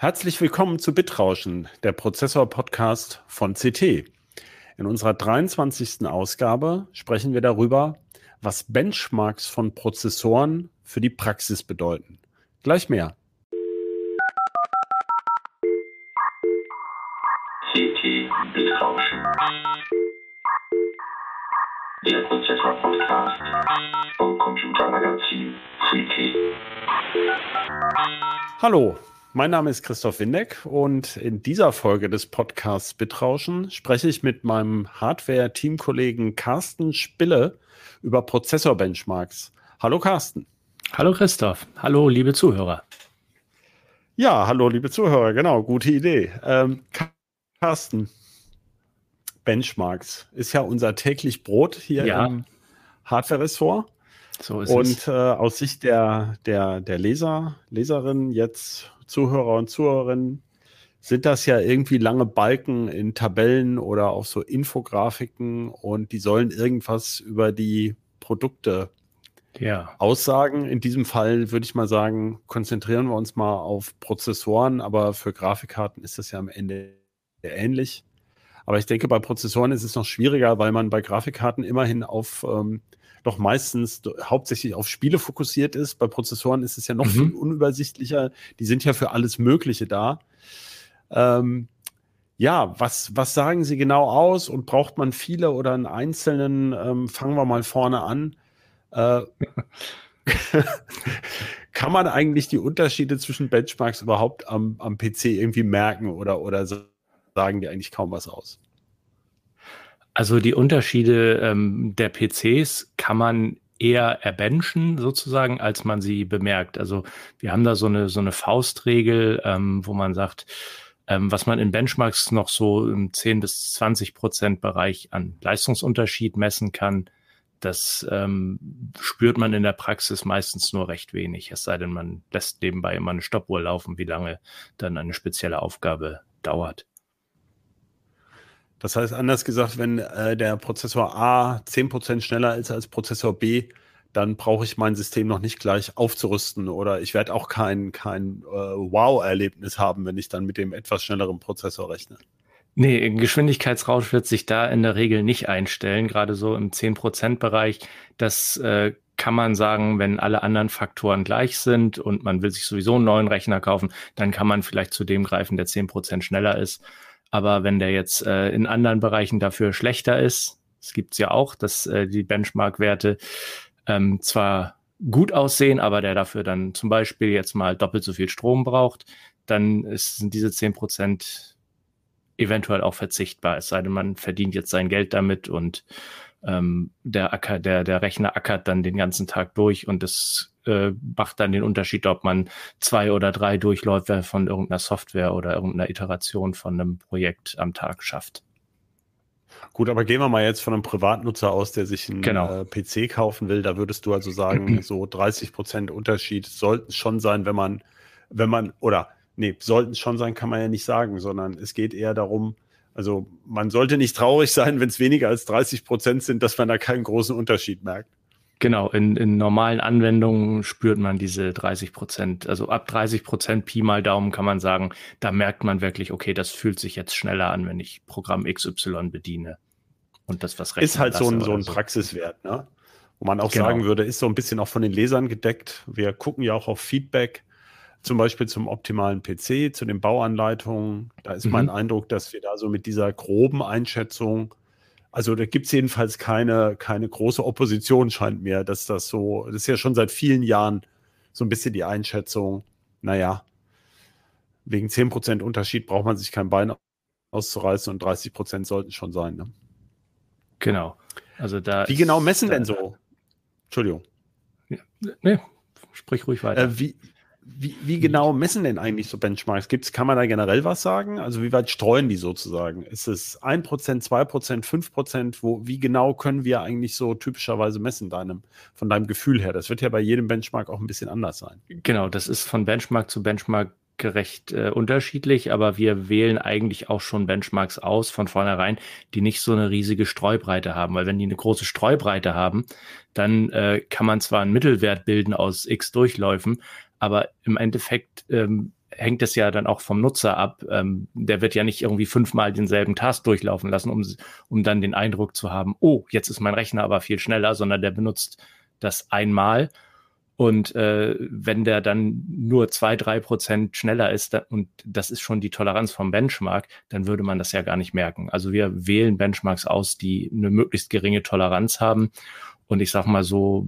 Herzlich willkommen zu Bitrauschen, der Prozessor-Podcast von CT. In unserer 23. Ausgabe sprechen wir darüber, was Benchmarks von Prozessoren für die Praxis bedeuten. Gleich mehr. CT Bitrauschen. Der Prozessor-Podcast vom Computermagazin CT. Hallo, mein Name ist Christoph Windeck und in dieser Folge des Podcasts Bitrauschen spreche ich mit meinem Hardware-Teamkollegen Carsten Spille über Prozessor-Benchmarks. Hallo Carsten. Hallo Christoph. Hallo liebe Zuhörer. Ja, hallo liebe Zuhörer, genau, gute Idee. Ähm, Carsten, Benchmarks ist ja unser täglich Brot hier Ja. im Hardware-Ressort. So ist Und es. äh, aus Sicht der, der, der Leser, Leserinnen, jetzt Zuhörer und Zuhörerinnen, sind das ja irgendwie lange Balken in Tabellen oder auch so Infografiken und die sollen irgendwas über die Produkte Ja. aussagen. In diesem Fall würde ich mal sagen, konzentrieren wir uns mal auf Prozessoren, aber für Grafikkarten ist das ja am Ende ähnlich. Aber ich denke, bei Prozessoren ist es noch schwieriger, weil man bei Grafikkarten immerhin auf ähm, doch meistens hauptsächlich auf Spiele fokussiert ist. Bei Prozessoren ist es ja noch Mhm. viel unübersichtlicher. Die sind ja für alles Mögliche da. Ähm, ja, was, was sagen Sie genau aus und braucht man viele oder einen einzelnen? Ähm, fangen wir mal vorne an. Äh, kann man eigentlich die Unterschiede zwischen Benchmarks überhaupt am, am PC irgendwie merken oder, oder sagen die eigentlich kaum was aus? Also die Unterschiede ähm, der PCs kann man eher erbenchen sozusagen, als man sie bemerkt. Also wir haben da so eine so eine Faustregel, ähm, wo man sagt, ähm, was man in Benchmarks noch so im 10 bis 20 Prozent Bereich an Leistungsunterschied messen kann, das ähm, spürt man in der Praxis meistens nur recht wenig. Es sei denn, man lässt nebenbei immer eine Stoppuhr laufen, wie lange dann eine spezielle Aufgabe dauert. Das heißt, anders gesagt, wenn äh, der Prozessor A 10% schneller ist als Prozessor B, dann brauche ich mein System noch nicht gleich aufzurüsten oder ich werde auch kein, kein äh, Wow-Erlebnis haben, wenn ich dann mit dem etwas schnelleren Prozessor rechne. Nee, Geschwindigkeitsrausch wird sich da in der Regel nicht einstellen, gerade so im 10%-Bereich. Das äh, kann man sagen, wenn alle anderen Faktoren gleich sind und man will sich sowieso einen neuen Rechner kaufen, dann kann man vielleicht zu dem greifen, der 10% schneller ist. Aber wenn der jetzt äh, in anderen Bereichen dafür schlechter ist, es gibt's ja auch, dass äh, die Benchmark-Werte ähm, zwar gut aussehen, aber der dafür dann zum Beispiel jetzt mal doppelt so viel Strom braucht, dann ist, sind diese 10% eventuell auch verzichtbar, es sei denn, man verdient jetzt sein Geld damit und ähm, der Acker, der, der Rechner ackert dann den ganzen Tag durch und es äh, macht dann den Unterschied, ob man zwei oder drei Durchläufe von irgendeiner Software oder irgendeiner Iteration von einem Projekt am Tag schafft. Gut, aber gehen wir mal jetzt von einem Privatnutzer aus, der sich einen Genau. äh, PC kaufen will. Da würdest du also sagen, so 30% Unterschied sollten es schon sein, wenn man, wenn man, oder nee, sollten es schon sein, kann man ja nicht sagen, sondern es geht eher darum, also man sollte nicht traurig sein, wenn es weniger als 30% sind, dass man da keinen großen Unterschied merkt. Genau, in, in normalen Anwendungen spürt man diese 30 Prozent. Also ab 30 Prozent Pi mal Daumen kann man sagen, da merkt man wirklich, okay, das fühlt sich jetzt schneller an, wenn ich Programm XY bediene. Und das was Ist halt so ein, so ein Praxiswert, ne? Wo man auch Genau. sagen würde, ist so ein bisschen auch von den Lesern gedeckt. Wir gucken ja auch auf Feedback, zum Beispiel zum optimalen PC, zu den Bauanleitungen. Da ist Mhm. mein Eindruck, dass wir da so mit dieser groben Einschätzung, also da gibt es jedenfalls keine, keine große Opposition, scheint mir, dass das so, das ist ja schon seit vielen Jahren so ein bisschen die Einschätzung, naja, wegen 10% Unterschied braucht man sich kein Bein auszureißen und 30% sollten schon sein. Ne? Genau. Also da Wie genau messen denn so? Entschuldigung. Nee, sprich ruhig weiter. Äh, wie, wie, wie genau messen denn eigentlich so Benchmarks? Gibt's, kann man da generell was sagen? Also wie weit streuen die sozusagen? Ist es 1%, 2%, 5%? Wo, wie genau können wir eigentlich so typischerweise messen deinem, von deinem Gefühl her? Das wird ja bei jedem Benchmark auch ein bisschen anders sein. Genau, das ist von Benchmark zu Benchmark gerecht äh, unterschiedlich, aber wir wählen eigentlich auch schon Benchmarks aus von vornherein, die nicht so eine riesige Streubreite haben, weil wenn die eine große Streubreite haben, dann äh, kann man zwar einen Mittelwert bilden aus x Durchläufen, aber im Endeffekt ähm, hängt es ja dann auch vom Nutzer ab. Ähm, der wird ja nicht irgendwie fünfmal denselben Task durchlaufen lassen, um, um dann den Eindruck zu haben, oh, jetzt ist mein Rechner aber viel schneller, sondern der benutzt das einmal. Und äh, wenn der dann nur zwei, drei Prozent schneller ist, da, und das ist schon die Toleranz vom Benchmark, dann würde man das ja gar nicht merken. Also wir wählen Benchmarks aus, die eine möglichst geringe Toleranz haben. Und ich sag mal so,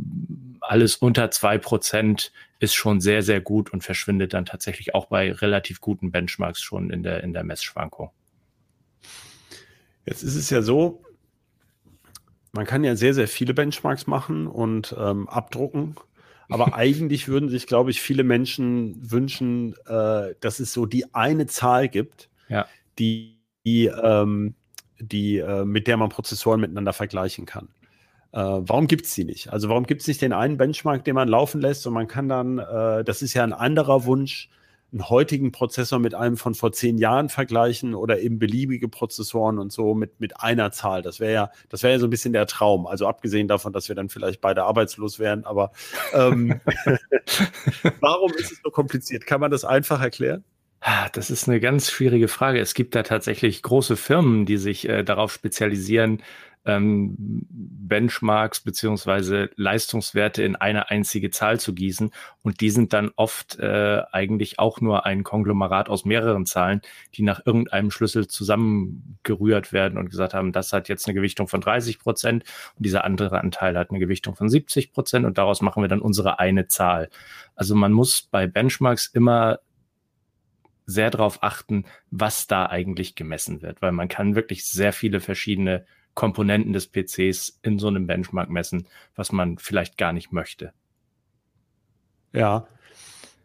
alles unter zwei Prozent ist schon sehr, sehr gut und verschwindet dann tatsächlich auch bei relativ guten Benchmarks schon in der, in der Messschwankung. Jetzt ist es ja so, man kann ja sehr, sehr viele Benchmarks machen und ähm, abdrucken. Aber eigentlich würden sich, glaube ich, viele Menschen wünschen, äh, dass es so die eine Zahl gibt, ja. die, die, ähm, die äh, mit der man Prozessoren miteinander vergleichen kann. Äh, warum gibt es die nicht? Also warum gibt es nicht den einen Benchmark, den man laufen lässt und man kann dann, äh, das ist ja ein anderer Wunsch, einen heutigen Prozessor mit einem von vor zehn Jahren vergleichen oder eben beliebige Prozessoren und so mit, mit einer Zahl. Das wäre ja, das wäre ja so ein bisschen der Traum. Also abgesehen davon, dass wir dann vielleicht beide arbeitslos wären, aber ähm, warum ist es so kompliziert? Kann man das einfach erklären? Ah, das ist eine ganz schwierige Frage. Es gibt da tatsächlich große Firmen, die sich äh, darauf spezialisieren, ähm, Benchmarks beziehungsweise Leistungswerte in eine einzige Zahl zu gießen. Und die sind dann oft äh, eigentlich auch nur ein Konglomerat aus mehreren Zahlen, die nach irgendeinem Schlüssel zusammengerührt werden und gesagt haben, das hat jetzt eine Gewichtung von 30 Prozent und dieser andere Anteil hat eine Gewichtung von 70 Prozent und daraus machen wir dann unsere eine Zahl. Also man muss bei Benchmarks immer sehr darauf achten, was da eigentlich gemessen wird, weil man kann wirklich sehr viele verschiedene Komponenten des PCs in so einem Benchmark messen, was man vielleicht gar nicht möchte. Ja.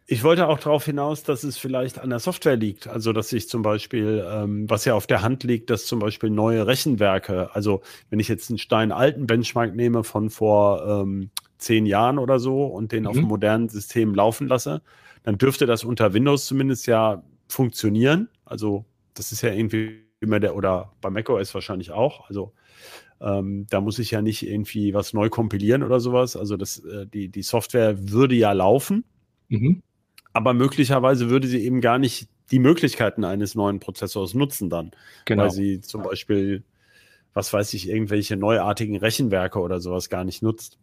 Ich wollte auch darauf hinaus, dass es vielleicht an der Software liegt. Also, dass ich zum Beispiel, ähm, was ja auf der Hand liegt, dass zum Beispiel neue Rechenwerke, also wenn ich jetzt einen steinalten Benchmark nehme von vor ähm, zehn Jahren oder so und den mhm. auf einem modernen System laufen lasse, dann dürfte das unter Windows zumindest ja funktionieren. Also, das ist ja irgendwie immer der, oder bei macOS wahrscheinlich auch. Also ähm, da muss ich ja nicht irgendwie was neu kompilieren oder sowas. Also das, äh, die, die Software würde ja laufen, mhm. aber möglicherweise würde sie eben gar nicht die Möglichkeiten eines neuen Prozessors nutzen dann. Genau. Weil sie zum Beispiel, was weiß ich, irgendwelche neuartigen Rechenwerke oder sowas gar nicht nutzt.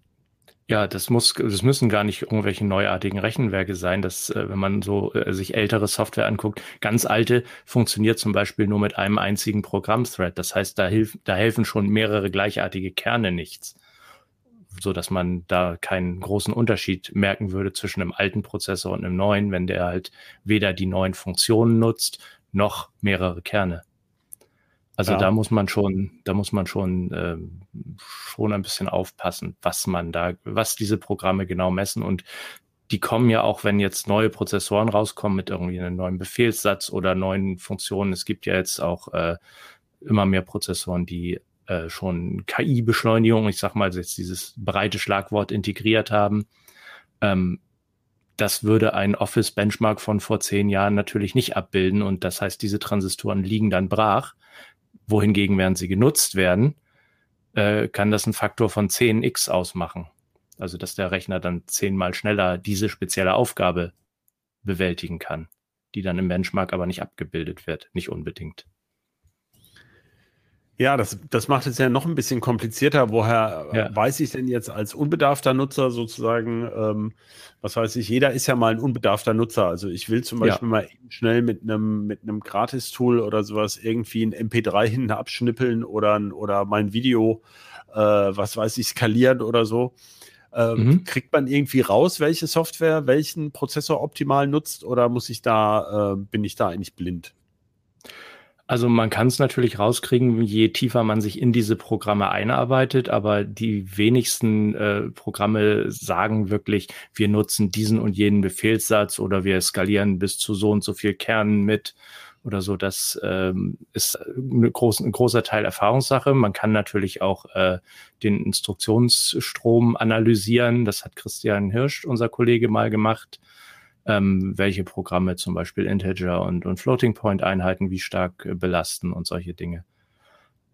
Ja, das muss, das müssen gar nicht irgendwelche neuartigen Rechenwerke sein. dass, äh, wenn man so äh, sich ältere Software anguckt, ganz alte funktioniert zum Beispiel nur mit einem einzigen Programmthread. Das heißt, da hilf, da helfen schon mehrere gleichartige Kerne nichts. So dass man da keinen großen Unterschied merken würde zwischen einem alten Prozessor und einem neuen, wenn der halt weder die neuen Funktionen nutzt, noch mehrere Kerne. Also ja. da muss man schon, da muss man schon, äh, schon ein bisschen aufpassen, was man da, was diese Programme genau messen. Und die kommen ja auch, wenn jetzt neue Prozessoren rauskommen mit irgendwie einem neuen Befehlssatz oder neuen Funktionen. Es gibt ja jetzt auch äh, immer mehr Prozessoren, die äh, schon KI-Beschleunigung, ich sag mal jetzt dieses breite Schlagwort integriert haben. Ähm, das würde ein Office-Benchmark von vor zehn Jahren natürlich nicht abbilden. Und das heißt, diese Transistoren liegen dann brach wohingegen, während sie genutzt werden, äh, kann das ein Faktor von 10x ausmachen. Also, dass der Rechner dann zehnmal schneller diese spezielle Aufgabe bewältigen kann, die dann im Benchmark aber nicht abgebildet wird, nicht unbedingt. Ja, das, das macht es ja noch ein bisschen komplizierter. Woher ja. weiß ich denn jetzt als unbedarfter Nutzer sozusagen, ähm, was weiß ich, jeder ist ja mal ein unbedarfter Nutzer. Also ich will zum Beispiel ja. mal schnell mit einem mit einem Gratis-Tool oder sowas irgendwie ein MP3 hinten abschnippeln oder, oder mein Video, äh, was weiß ich, skalieren oder so. Ähm, mhm. Kriegt man irgendwie raus, welche Software welchen Prozessor optimal nutzt oder muss ich da, äh, bin ich da eigentlich blind? Also man kann es natürlich rauskriegen, je tiefer man sich in diese Programme einarbeitet, aber die wenigsten äh, Programme sagen wirklich, wir nutzen diesen und jenen Befehlssatz oder wir skalieren bis zu so und so viel Kernen mit oder so. Das ähm, ist eine groß, ein großer Teil Erfahrungssache. Man kann natürlich auch äh, den Instruktionsstrom analysieren. Das hat Christian Hirsch, unser Kollege, mal gemacht ähm, welche Programme zum Beispiel Integer und, und Floating Point Einheiten wie stark äh, belasten und solche Dinge.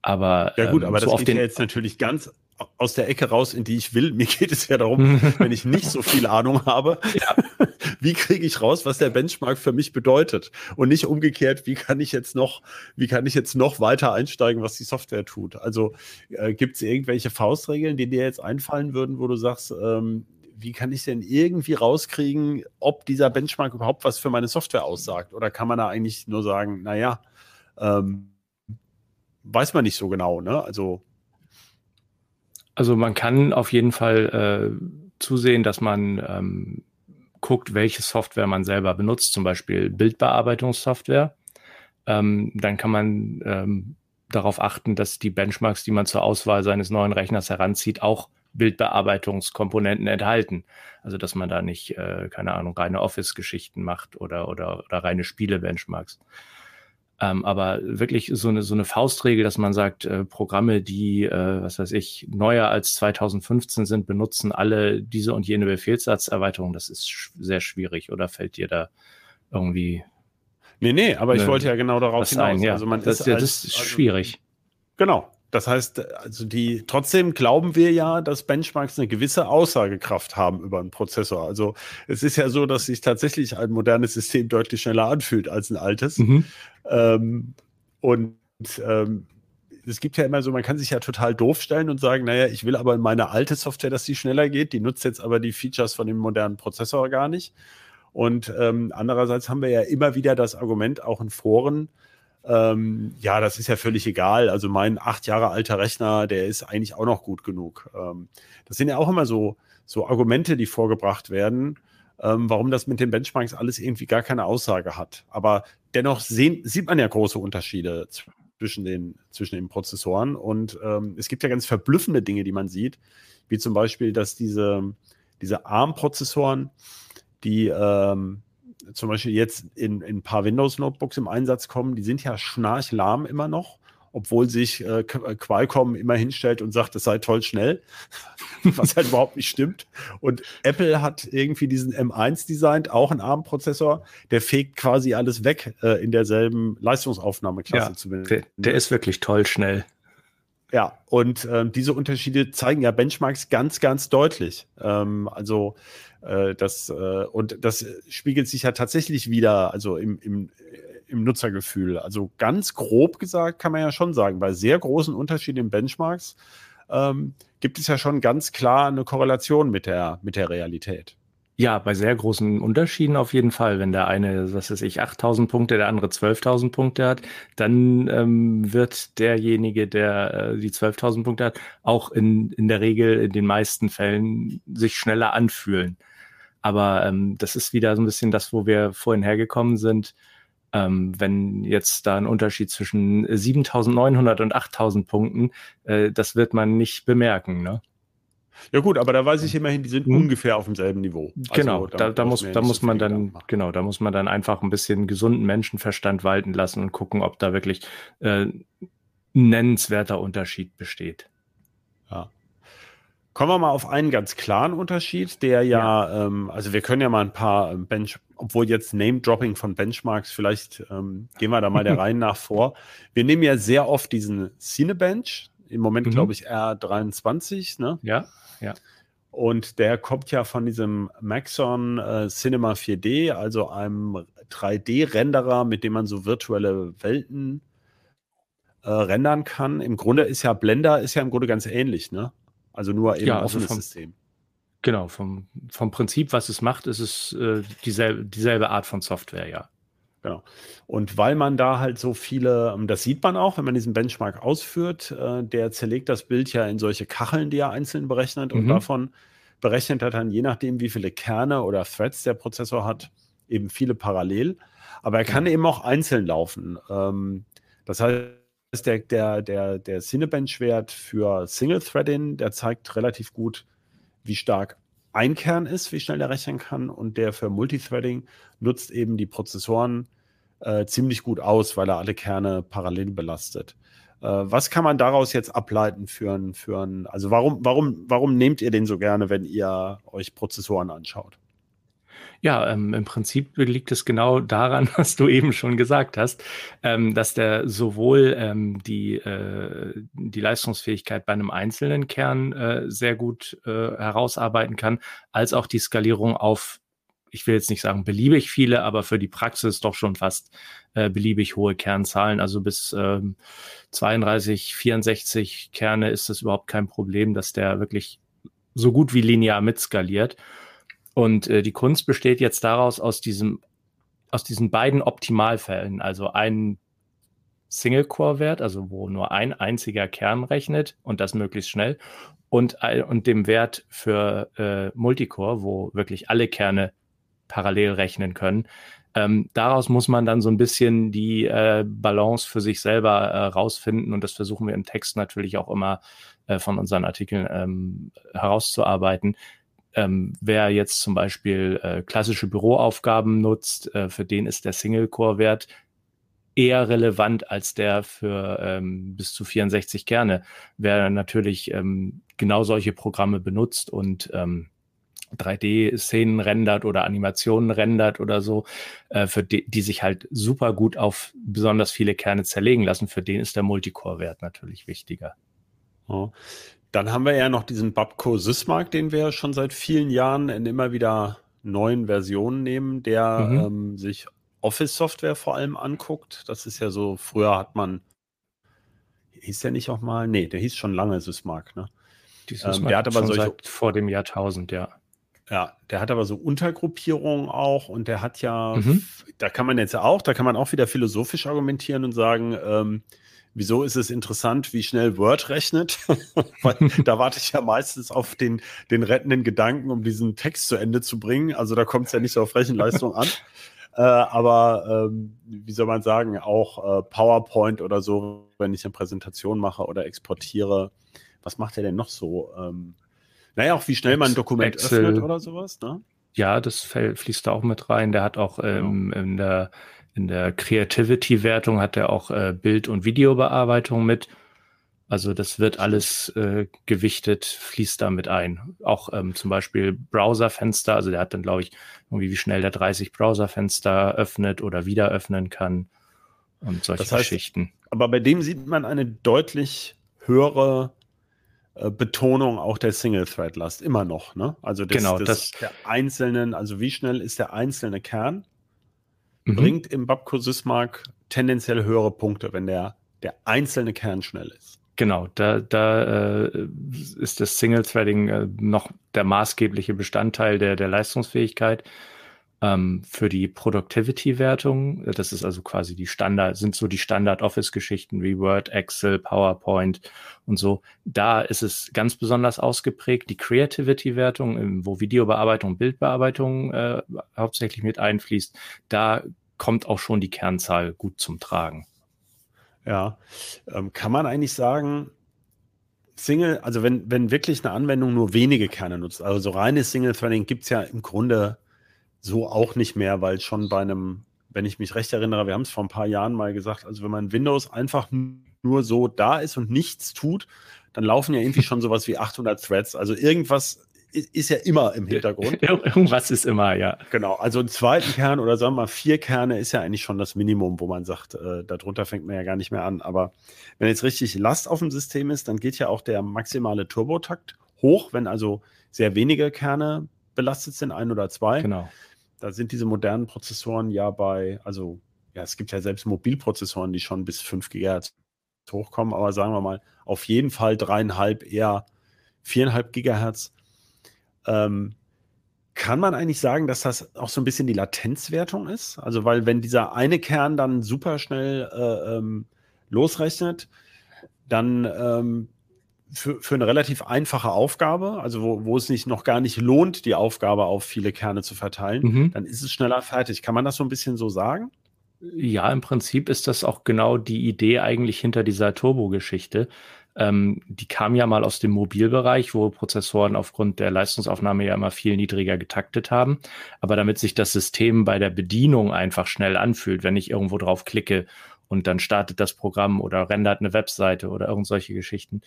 Aber ja gut, ähm, aber so das geht ja jetzt natürlich ganz aus der Ecke raus, in die ich will. Mir geht es ja darum, wenn ich nicht so viel Ahnung habe, ja. wie kriege ich raus, was der Benchmark für mich bedeutet und nicht umgekehrt, wie kann ich jetzt noch, wie kann ich jetzt noch weiter einsteigen, was die Software tut. Also äh, gibt es irgendwelche Faustregeln, die dir jetzt einfallen würden, wo du sagst, ähm, wie kann ich denn irgendwie rauskriegen, ob dieser Benchmark überhaupt was für meine Software aussagt? Oder kann man da eigentlich nur sagen, naja, ähm, weiß man nicht so genau, ne? Also also man kann auf jeden Fall äh, zusehen, dass man ähm, guckt, welche Software man selber benutzt, zum Beispiel Bildbearbeitungssoftware. Ähm, dann kann man ähm, darauf achten, dass die Benchmarks, die man zur Auswahl seines neuen Rechners heranzieht, auch Bildbearbeitungskomponenten enthalten. Also dass man da nicht, äh, keine Ahnung, reine Office-Geschichten macht oder, oder, oder reine Spiele-Benchmarks. Ähm, aber wirklich so eine, so eine Faustregel, dass man sagt, äh, Programme, die, äh, was weiß ich, neuer als 2015 sind, benutzen alle diese und jene Befehlssatzerweiterung. Das ist sch sehr schwierig. Oder fällt dir da irgendwie. Nee, nee, aber ich wollte ja genau darauf hinaus. Ein, ja. Also man das, ist, ja, das ist also, schwierig. Genau. Das heißt, also die, trotzdem glauben wir ja, dass Benchmarks eine gewisse Aussagekraft haben über einen Prozessor. Also es ist ja so, dass sich tatsächlich ein modernes System deutlich schneller anfühlt als ein altes. Mhm. Ähm, und ähm, es gibt ja immer so, man kann sich ja total doof stellen und sagen, naja, ich will aber in meine alte Software, dass die schneller geht. Die nutzt jetzt aber die Features von dem modernen Prozessor gar nicht. Und ähm, andererseits haben wir ja immer wieder das Argument, auch in Foren, ähm, ja, das ist ja völlig egal. Also mein acht Jahre alter Rechner, der ist eigentlich auch noch gut genug. Ähm, das sind ja auch immer so, so Argumente, die vorgebracht werden, ähm, warum das mit den Benchmarks alles irgendwie gar keine Aussage hat. Aber dennoch sehen, sieht man ja große Unterschiede zwischen den, zwischen den Prozessoren. Und ähm, es gibt ja ganz verblüffende Dinge, die man sieht, wie zum Beispiel, dass diese, diese ARM-Prozessoren, die ähm, zum Beispiel jetzt in, in ein paar Windows-Notebooks im Einsatz kommen, die sind ja schnarchlahm immer noch, obwohl sich äh, äh, Qualcomm immer hinstellt und sagt, es sei toll schnell, was halt überhaupt nicht stimmt. Und Apple hat irgendwie diesen M1 designt, auch ein ARM-Prozessor, der fegt quasi alles weg äh, in derselben Leistungsaufnahmeklasse ja, zumindest. Der, der ist wirklich toll schnell. Ja, und äh, diese Unterschiede zeigen ja Benchmarks ganz, ganz deutlich. Ähm, also äh, das, äh, und das spiegelt sich ja tatsächlich wieder, also im, im, im Nutzergefühl. Also ganz grob gesagt kann man ja schon sagen, bei sehr großen Unterschieden in Benchmarks ähm, gibt es ja schon ganz klar eine Korrelation mit der, mit der Realität. Ja, bei sehr großen Unterschieden auf jeden Fall. Wenn der eine, was weiß ich, 8000 Punkte, der andere 12.000 Punkte hat, dann ähm, wird derjenige, der äh, die 12.000 Punkte hat, auch in, in der Regel in den meisten Fällen sich schneller anfühlen. Aber ähm, das ist wieder so ein bisschen das, wo wir vorhin hergekommen sind. Ähm, wenn jetzt da ein Unterschied zwischen 7.900 und 8.000 Punkten, äh, das wird man nicht bemerken, ne? Ja gut, aber da weiß ich immerhin, die sind hm. ungefähr auf demselben Niveau. Also, genau, da, da muss, da muss man dann, genau, da muss man dann einfach ein bisschen gesunden Menschenverstand walten lassen und gucken, ob da wirklich äh, nennenswerter Unterschied besteht. Ja. Kommen wir mal auf einen ganz klaren Unterschied, der ja, ja. Ähm, also wir können ja mal ein paar ähm, Bench, obwohl jetzt Name-Dropping von Benchmarks, vielleicht ähm, gehen wir da mal der Reihe nach vor. Wir nehmen ja sehr oft diesen Cinebench, im Moment mhm. glaube ich R23, ne? Ja. Ja. Und der kommt ja von diesem Maxon äh, Cinema 4D, also einem 3D-Renderer, mit dem man so virtuelle Welten äh, rendern kann. Im Grunde ist ja Blender ist ja im Grunde ganz ähnlich, ne? Also nur eben ja, also offenes vom, System. Genau, vom, vom Prinzip, was es macht, ist es äh, dieselbe, dieselbe Art von Software, ja. Genau. Und weil man da halt so viele, ähm, das sieht man auch, wenn man diesen Benchmark ausführt, äh, der zerlegt das Bild ja in solche Kacheln, die er einzeln berechnet und mhm. davon berechnet er dann, je nachdem, wie viele Kerne oder Threads der Prozessor hat, eben viele parallel. Aber er kann ja. eben auch einzeln laufen. Ähm, das heißt, der, der, der, der Cinebench-Wert für Single-Threading, der zeigt relativ gut, wie stark ein Kern ist, wie schnell er rechnen kann. Und der für Multithreading nutzt eben die Prozessoren äh, ziemlich gut aus, weil er alle Kerne parallel belastet. Äh, was kann man daraus jetzt ableiten für ein, für ein, also warum, warum, warum nehmt ihr den so gerne, wenn ihr euch Prozessoren anschaut? Ja, ähm, im Prinzip liegt es genau daran, was du eben schon gesagt hast, ähm, dass der sowohl ähm, die, äh, die Leistungsfähigkeit bei einem einzelnen Kern äh, sehr gut äh, herausarbeiten kann, als auch die Skalierung auf, ich will jetzt nicht sagen beliebig viele, aber für die Praxis doch schon fast äh, beliebig hohe Kernzahlen. Also bis ähm, 32, 64 Kerne ist es überhaupt kein Problem, dass der wirklich so gut wie linear mitskaliert. Und äh, die Kunst besteht jetzt daraus, aus diesem, aus diesen beiden Optimalfällen, also einen Single-Core-Wert, also wo nur ein einziger Kern rechnet und das möglichst schnell, und, und dem Wert für äh, Multicore, wo wirklich alle Kerne parallel rechnen können. Ähm, daraus muss man dann so ein bisschen die äh, Balance für sich selber äh, rausfinden und das versuchen wir im Text natürlich auch immer äh, von unseren Artikeln ähm, herauszuarbeiten. Ähm, wer jetzt zum Beispiel äh, klassische Büroaufgaben nutzt, äh, für den ist der Single-Core-Wert eher relevant als der für ähm, bis zu 64 Kerne. Wer natürlich ähm, genau solche Programme benutzt und 3D-Szenen ähm, rendert oder Animationen rendert oder so, äh, für die, die sich halt super gut auf besonders viele Kerne zerlegen lassen, für den ist der Multicore-Wert natürlich wichtiger. Oh. Dann haben wir ja noch diesen Babco Sysmark, den wir schon seit vielen Jahren in immer wieder neuen Versionen nehmen, der mhm. ähm, sich Office-Software vor allem anguckt. Das ist ja so, früher hat man, hieß der nicht auch mal? Nee, der hieß schon lange Sysmark, ne? Ähm, der hat aber solche, vor dem Jahrtausend, ja. Ja, der hat aber so Untergruppierungen auch und der hat ja, mhm. da kann man jetzt auch, da kann man auch wieder philosophisch argumentieren und sagen, ähm, Wieso ist es interessant, wie schnell Word rechnet? Da warte ich ja meistens auf den, den rettenden Gedanken, um diesen Text zu Ende zu bringen. Also da kommt es ja nicht so auf Rechenleistung an. Äh, aber ähm, wie soll man sagen, auch äh, PowerPoint oder so, wenn ich eine Präsentation mache oder exportiere, was macht er denn noch so? Ähm, naja, auch wie schnell man ein Dokument Excel. öffnet oder sowas, ne? Ja, das fließt da auch mit rein. Der hat auch ähm, genau. in der in der Creativity-Wertung hat er auch äh, Bild- und Videobearbeitung mit. Also das wird alles äh, gewichtet, fließt da mit ein. Auch ähm, zum Beispiel Browserfenster, also der hat dann, glaube ich, irgendwie wie schnell der 30 Browserfenster öffnet oder wieder öffnen kann und solche das heißt, Geschichten. Aber bei dem sieht man eine deutlich höhere äh, Betonung auch der Single-Thread-Last, immer noch. Ne? Also des, genau, des, das, der einzelnen, also wie schnell ist der einzelne Kern? Mhm. bringt im Babco-Sysmark tendenziell höhere Punkte, wenn der, der einzelne Kern schnell ist. Genau, da, da äh, ist das Single-Threading äh, noch der maßgebliche Bestandteil der, der Leistungsfähigkeit. Ähm, für die Productivity-Wertung, das ist also quasi die Standard, sind so die Standard-Office-Geschichten wie Word, Excel, PowerPoint und so. Da ist es ganz besonders ausgeprägt. Die Creativity-Wertung, wo Videobearbeitung, Bildbearbeitung äh, hauptsächlich mit einfließt, da kommt auch schon die Kernzahl gut zum Tragen. Ja, ähm, kann man eigentlich sagen, Single, also wenn, wenn wirklich eine Anwendung nur wenige Kerne nutzt, also so reines Single-Threading gibt es ja im Grunde so auch nicht mehr, weil schon bei einem, wenn ich mich recht erinnere, wir haben es vor ein paar Jahren mal gesagt, also wenn man Windows einfach nur so da ist und nichts tut, dann laufen ja irgendwie schon sowas wie 800 Threads. Also irgendwas ist ja immer im Hintergrund. Irgendwas ist immer, ja. Genau, also einen zweiten Kern oder sagen wir mal vier Kerne ist ja eigentlich schon das Minimum, wo man sagt, äh, darunter fängt man ja gar nicht mehr an. Aber wenn jetzt richtig Last auf dem System ist, dann geht ja auch der maximale Turbotakt hoch, wenn also sehr wenige Kerne belastet sind, ein oder zwei. Genau. Da sind diese modernen Prozessoren ja bei, also ja, es gibt ja selbst Mobilprozessoren, die schon bis 5 GHz hochkommen, aber sagen wir mal, auf jeden Fall dreieinhalb, eher viereinhalb Gigahertz ähm, kann man eigentlich sagen, dass das auch so ein bisschen die Latenzwertung ist? Also, weil wenn dieser eine Kern dann super schnell äh, ähm, losrechnet, dann ähm, für, für eine relativ einfache Aufgabe, also wo, wo es nicht noch gar nicht lohnt, die Aufgabe auf viele Kerne zu verteilen, mhm. dann ist es schneller fertig. Kann man das so ein bisschen so sagen? Ja, im Prinzip ist das auch genau die Idee eigentlich hinter dieser Turbo-Geschichte. Ähm, die kam ja mal aus dem Mobilbereich, wo Prozessoren aufgrund der Leistungsaufnahme ja immer viel niedriger getaktet haben. Aber damit sich das System bei der Bedienung einfach schnell anfühlt, wenn ich irgendwo drauf klicke und dann startet das Programm oder rendert eine Webseite oder irgend solche Geschichten,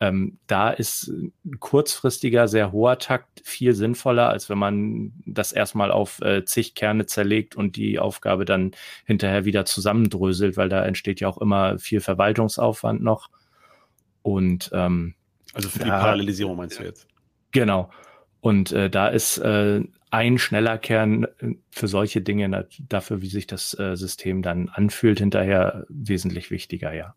Ähm, da ist kurzfristiger, sehr hoher Takt viel sinnvoller, als wenn man das erstmal auf äh, zig Kerne zerlegt und die Aufgabe dann hinterher wieder zusammendröselt, weil da entsteht ja auch immer viel Verwaltungsaufwand noch. Und ähm, also für die Parallelisierung meinst du jetzt? Genau. Und äh, da ist äh, ein schneller Kern äh, für solche Dinge, dafür, wie sich das äh, System dann anfühlt, hinterher wesentlich wichtiger, ja.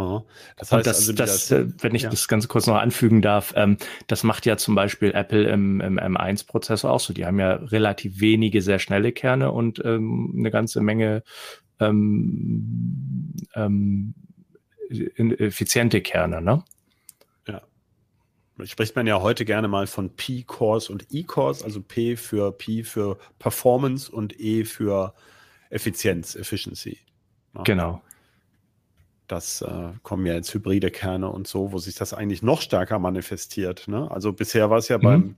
Oh. Das heißt, das, also, das, äh, wenn ich ja. das ganz kurz noch anfügen darf, ähm, das macht ja zum Beispiel Apple im, im M1-Prozessor auch so. Die haben ja relativ wenige sehr schnelle Kerne und ähm, eine ganze Menge ähm, ähm, effiziente Kerne, ne? Ja. Spricht man ja heute gerne mal von P-Cores und E-Cores, also P für P für Performance und E für Effizienz, Efficiency. Ja. Genau. Das äh, kommen ja jetzt hybride Kerne und so, wo sich das eigentlich noch stärker manifestiert. Ne? Also bisher war es ja mhm. beim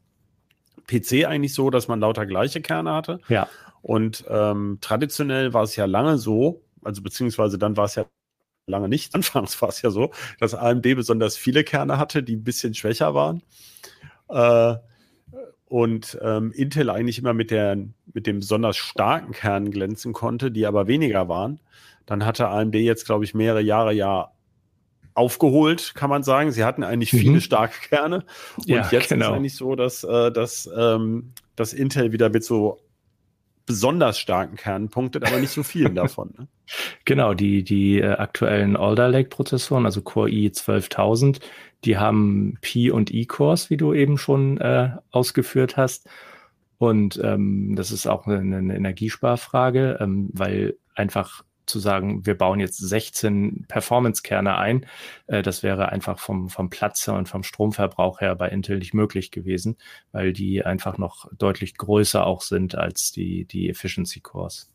PC eigentlich so, dass man lauter gleiche Kerne hatte. Ja. Und ähm, traditionell war es ja lange so, also beziehungsweise dann war es ja lange nicht. Anfangs war es ja so, dass AMD besonders viele Kerne hatte, die ein bisschen schwächer waren. Äh, und ähm, Intel eigentlich immer mit, der, mit dem besonders starken Kern glänzen konnte, die aber weniger waren. Dann hatte AMD jetzt, glaube ich, mehrere Jahre ja aufgeholt, kann man sagen. Sie hatten eigentlich viele mhm. starke Kerne. Und ja, jetzt genau. ist es eigentlich so, dass, äh, dass, ähm, dass Intel wieder mit so besonders starken Kernen punktet, aber nicht so vielen davon. Ne? Genau, die, die äh, aktuellen Alder Lake Prozessoren, also Core i 12000, die haben P und E-Cores, wie du eben schon äh, ausgeführt hast. Und ähm, das ist auch eine, eine Energiesparfrage, ähm, weil einfach zu sagen, wir bauen jetzt 16 Performance-Kerne ein. Äh, das wäre einfach vom, vom Platz und vom Stromverbrauch her bei Intel nicht möglich gewesen, weil die einfach noch deutlich größer auch sind als die, die Efficiency Cores.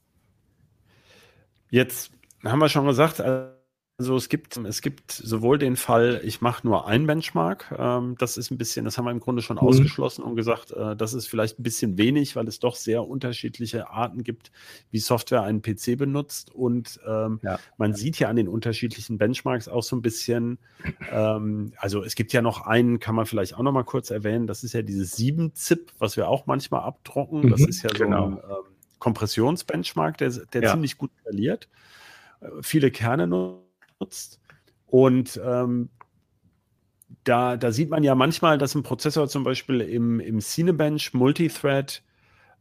Jetzt haben wir schon gesagt, also es gibt, es gibt sowohl den Fall, ich mache nur ein Benchmark, ähm, das ist ein bisschen, das haben wir im Grunde schon mhm. ausgeschlossen und gesagt, äh, das ist vielleicht ein bisschen wenig, weil es doch sehr unterschiedliche Arten gibt, wie Software einen PC benutzt. Und ähm, ja. man sieht ja an den unterschiedlichen Benchmarks auch so ein bisschen, ähm, also es gibt ja noch einen, kann man vielleicht auch noch mal kurz erwähnen, das ist ja dieses 7-ZIP, was wir auch manchmal abdrucken. Mhm, das ist ja genau. so ein ähm, Kompressionsbenchmark, der, der ja. ziemlich gut verliert. Äh, viele Kerne nur nutzt. Und ähm, da, da sieht man ja manchmal, dass ein Prozessor zum Beispiel im, im Cinebench Multithread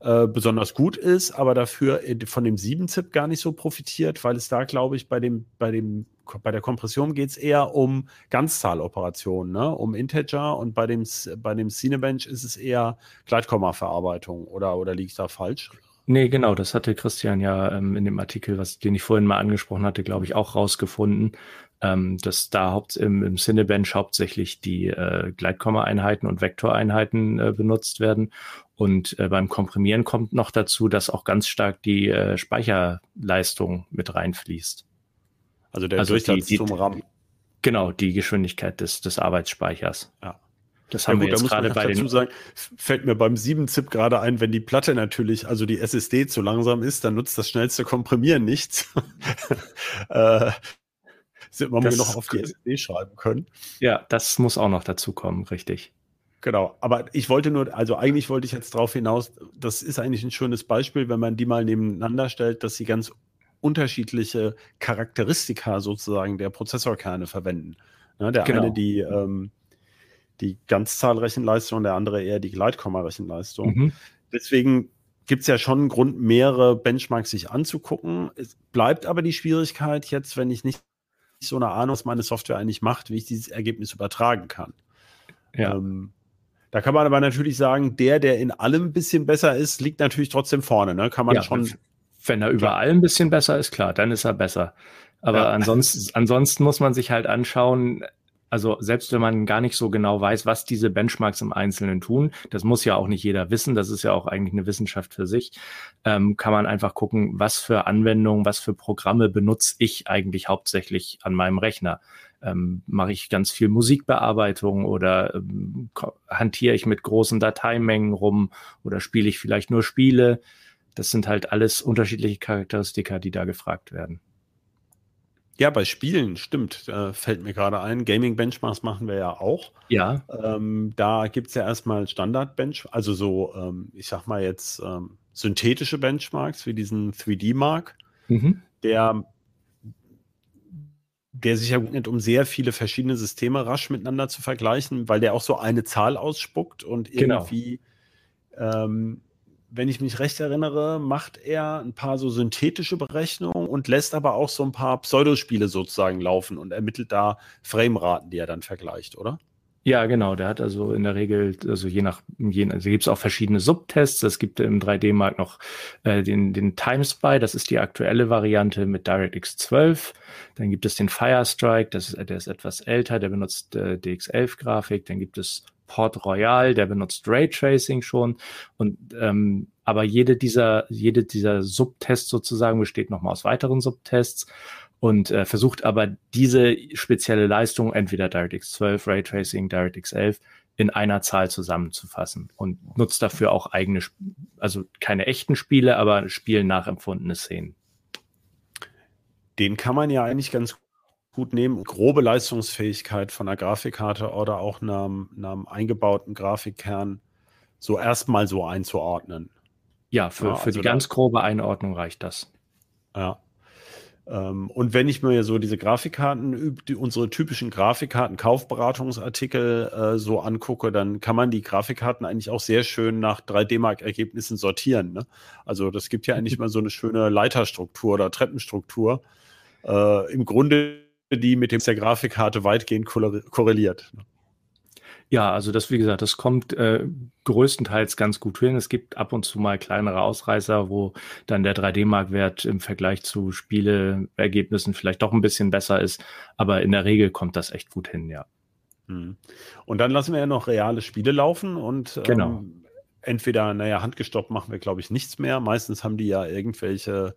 äh, besonders gut ist, aber dafür von dem 7-Zip gar nicht so profitiert, weil es da, glaube ich, bei dem, bei dem, bei der Kompression geht es eher um Ganzzahloperationen, ne? um Integer und bei dem, bei dem Cinebench ist es eher Gleitkomma-Verarbeitung oder, oder liege ich da falsch? Nee, genau, das hatte Christian ja ähm, in dem Artikel, was, den ich vorhin mal angesprochen hatte, glaube ich, auch rausgefunden, ähm, dass da haupt, im, im Cinebench hauptsächlich die äh, Gleitkomma-Einheiten und Vektoreinheiten äh, benutzt werden. Und äh, beim Komprimieren kommt noch dazu, dass auch ganz stark die äh, Speicherleistung mit reinfließt. Also der also Durchsatz die, die, zum RAM. Genau, die Geschwindigkeit des, des Arbeitsspeichers. Ja. Das haben ja, gut, wir jetzt gerade bei dazu sagen, fällt mir beim 7-Zip gerade ein, wenn die Platte natürlich, also die SSD zu langsam ist, dann nutzt das schnellste Komprimieren nichts. äh, sind wir noch auf die SSD schreiben können. Ja, das muss auch noch dazu kommen, richtig. Genau, aber ich wollte nur, also eigentlich wollte ich jetzt darauf hinaus, das ist eigentlich ein schönes Beispiel, wenn man die mal nebeneinander stellt, dass sie ganz unterschiedliche Charakteristika sozusagen der Prozessorkerne verwenden. Ja, der genau. eine die ähm, die Ganzzahlrechenleistung, der andere eher die Gleitkomma-Rechenleistung. Mhm. Deswegen gibt es ja schon einen Grund, mehrere Benchmarks sich anzugucken. Es bleibt aber die Schwierigkeit jetzt, wenn ich nicht so eine Ahnung, was meine Software eigentlich macht, wie ich dieses Ergebnis übertragen kann. Ja. Ähm, da kann man aber natürlich sagen, der, der in allem ein bisschen besser ist, liegt natürlich trotzdem vorne. Ne? Kann man ja, schon. Wenn er überall ein bisschen besser ist, klar, dann ist er besser. Aber ja. ansonsten, ansonsten muss man sich halt anschauen, also selbst wenn man gar nicht so genau weiß, was diese Benchmarks im Einzelnen tun, das muss ja auch nicht jeder wissen, das ist ja auch eigentlich eine Wissenschaft für sich, ähm, kann man einfach gucken, was für Anwendungen, was für Programme benutze ich eigentlich hauptsächlich an meinem Rechner. Ähm, Mache ich ganz viel Musikbearbeitung oder ähm, hantiere ich mit großen Dateimengen rum oder spiele ich vielleicht nur Spiele? Das sind halt alles unterschiedliche Charakteristika, die da gefragt werden. Ja, bei Spielen, stimmt, äh, fällt mir gerade ein. Gaming-Benchmarks machen wir ja auch. Ja. Ähm, da gibt es ja erstmal Standard-Bench, also so, ähm, ich sag mal jetzt, ähm, synthetische Benchmarks wie diesen 3D-Mark, Mhm. der, der sich ja eignet, um sehr viele verschiedene Systeme rasch miteinander zu vergleichen, weil der auch so eine Zahl ausspuckt und Genau. irgendwie, ähm, wenn ich mich recht erinnere, macht er ein paar so synthetische Berechnungen und lässt aber auch so ein paar Pseudospiele sozusagen laufen und ermittelt da Frameraten, die er dann vergleicht, oder? Ja, genau. Der hat also in der Regel, also je nach, je, also gibt es auch verschiedene Subtests. Es gibt im 3D-Markt noch äh, den, den TimeSpy, das ist die aktuelle Variante mit DirectX 12. Dann gibt es den Firestrike, das ist, der ist etwas älter, der benutzt äh, DX11-Grafik. Dann gibt es Port Royal, der benutzt Raytracing schon. Und ähm, aber jede dieser, jede dieser Subtests sozusagen besteht nochmal aus weiteren Subtests und äh, versucht aber diese spezielle Leistung, entweder DirectX 12, Raytracing, DirectX 11, in einer Zahl zusammenzufassen und nutzt dafür auch eigene, also keine echten Spiele, aber Spielen nachempfundene Szenen. Den kann man ja eigentlich ganz gut nehmen. Grobe Leistungsfähigkeit von einer Grafikkarte oder auch einem, einem eingebauten Grafikkern so erstmal so einzuordnen. Ja, für, Ja, für also die ganz grobe Einordnung reicht das. Ja. Ähm, und wenn ich mir so diese Grafikkarten, die, unsere typischen Grafikkarten, Kaufberatungsartikel äh, so angucke, dann kann man die Grafikkarten eigentlich auch sehr schön nach 3D-Mark-Ergebnissen sortieren. Ne? Also das gibt ja eigentlich mal so eine schöne Leiterstruktur oder Treppenstruktur. Äh, Im Grunde die mit dem der Grafikkarte weitgehend korre- korreliert. Ja, also das, wie gesagt, das kommt äh, größtenteils ganz gut hin. Es gibt ab und zu mal kleinere Ausreißer, wo dann der 3D-Mark-Wert im Vergleich zu Spieleergebnissen vielleicht doch ein bisschen besser ist. Aber in der Regel kommt das echt gut hin, ja. Mhm. Und dann lassen wir ja noch reale Spiele laufen und Genau. ähm, entweder, naja, handgestoppt machen wir, glaube ich, nichts mehr. Meistens haben die ja irgendwelche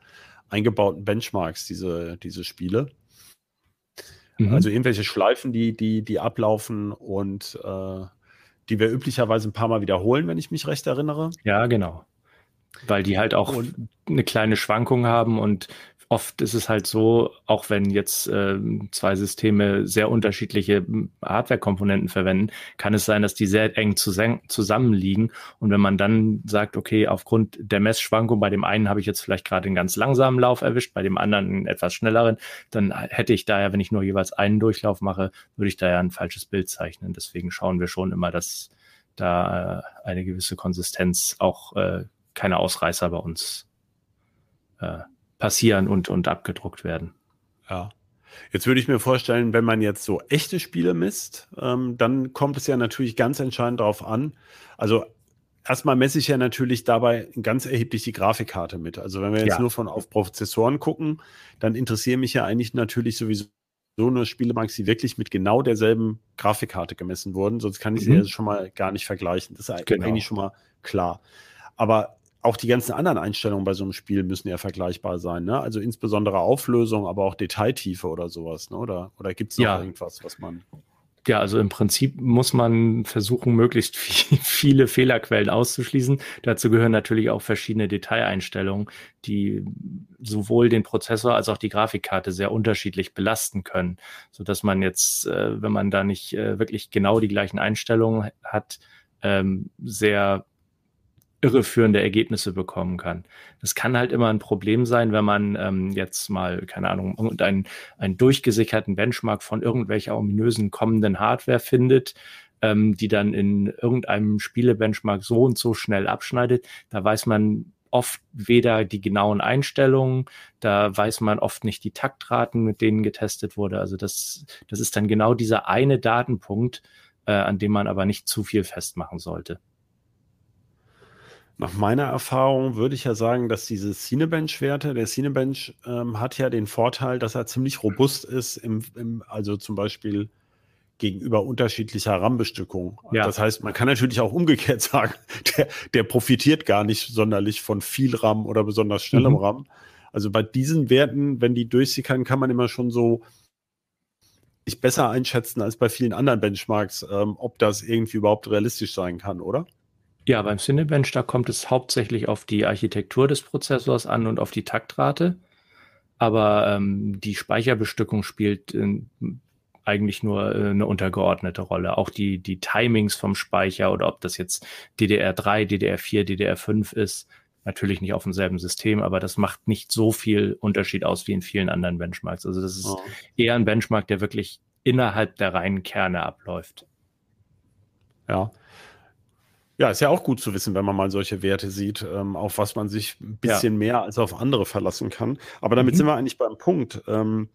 eingebauten Benchmarks, diese, diese Spiele. Mhm. Also irgendwelche Schleifen, die, die, die ablaufen und äh, die wir üblicherweise ein paar Mal wiederholen, wenn ich mich recht erinnere. Ja, genau. Weil die halt auch Und- eine kleine Schwankung haben und oft ist es halt so, auch wenn jetzt ähm, zwei Systeme sehr unterschiedliche m, Hardware-Komponenten verwenden, kann es sein, dass die sehr eng zusammen, zusammenliegen. Und wenn man dann sagt, okay, aufgrund der Messschwankung, bei dem einen habe ich jetzt vielleicht gerade einen ganz langsamen Lauf erwischt, bei dem anderen einen etwas schnelleren, dann hätte ich da ja, wenn ich nur jeweils einen Durchlauf mache, würde ich da ja ein falsches Bild zeichnen. Deswegen schauen wir schon immer, dass da äh, eine gewisse Konsistenz auch äh, keine Ausreißer bei uns äh, passieren und, und abgedruckt werden. Ja. Jetzt würde ich mir vorstellen, wenn man jetzt so echte Spiele misst, ähm, dann kommt es ja natürlich ganz entscheidend darauf an. Also erstmal messe ich ja natürlich dabei ganz erheblich die Grafikkarte mit. Also wenn wir jetzt Ja. nur von auf Prozessoren gucken, dann interessieren mich ja eigentlich natürlich sowieso nur Spielemarks, die wirklich mit genau derselben Grafikkarte gemessen wurden. Sonst kann ich sie Mhm. ja schon mal gar nicht vergleichen. Das ist Genau. eigentlich schon mal klar. Aber auch die ganzen anderen Einstellungen bei so einem Spiel müssen ja vergleichbar sein. Ne? Also insbesondere Auflösung, aber auch Detailtiefe oder sowas. Ne? Oder, oder gibt es noch Ja. irgendwas, was man. Ja, also im Prinzip muss man versuchen, möglichst viel, viele Fehlerquellen auszuschließen. Dazu gehören natürlich auch verschiedene Detaileinstellungen, die sowohl den Prozessor als auch die Grafikkarte sehr unterschiedlich belasten können, so dass man jetzt, äh, wenn man da nicht äh, wirklich genau die gleichen Einstellungen hat, ähm, sehr irreführende Ergebnisse bekommen kann. Das kann halt immer ein Problem sein, wenn man ähm, jetzt mal, keine Ahnung, irgendeinen einen durchgesicherten Benchmark von irgendwelcher ominösen kommenden Hardware findet, ähm, die dann in irgendeinem Spiele-Benchmark so und so schnell abschneidet. Da weiß man oft weder die genauen Einstellungen, da weiß man oft nicht die Taktraten, mit denen getestet wurde. Also das, das ist dann genau dieser eine Datenpunkt, äh, an dem man aber nicht zu viel festmachen sollte. Nach meiner Erfahrung würde ich ja sagen, dass diese Cinebench-Werte, der Cinebench ähm, hat ja den Vorteil, dass er ziemlich robust ist, im, im, also zum Beispiel gegenüber unterschiedlicher RAM-Bestückung. Ja. Das heißt, man kann natürlich auch umgekehrt sagen, der, der profitiert gar nicht sonderlich von viel RAM oder besonders schnellem Mhm. RAM. Also bei diesen Werten, wenn die durchsickern, kann man immer schon so sich besser einschätzen als bei vielen anderen Benchmarks, ähm, ob das irgendwie überhaupt realistisch sein kann, oder? Ja, beim Cinebench, da kommt es hauptsächlich auf die Architektur des Prozessors an und auf die Taktrate. aber ähm, die Speicherbestückung spielt äh, eigentlich nur äh, eine untergeordnete Rolle. Auch die, die Timings vom Speicher oder ob das jetzt DDR3, DDR4, DDR5 ist, natürlich nicht auf demselben System, aber das macht nicht so viel Unterschied aus wie in vielen anderen Benchmarks. Also das ist oh. eher ein Benchmark, der wirklich innerhalb der reinen Kerne abläuft. Ja. Ja, ist ja auch gut zu wissen, wenn man mal solche Werte sieht, ähm, auf was man sich ein bisschen ja. mehr als auf andere verlassen kann. Aber damit mhm. sind wir eigentlich beim Punkt. Ähm,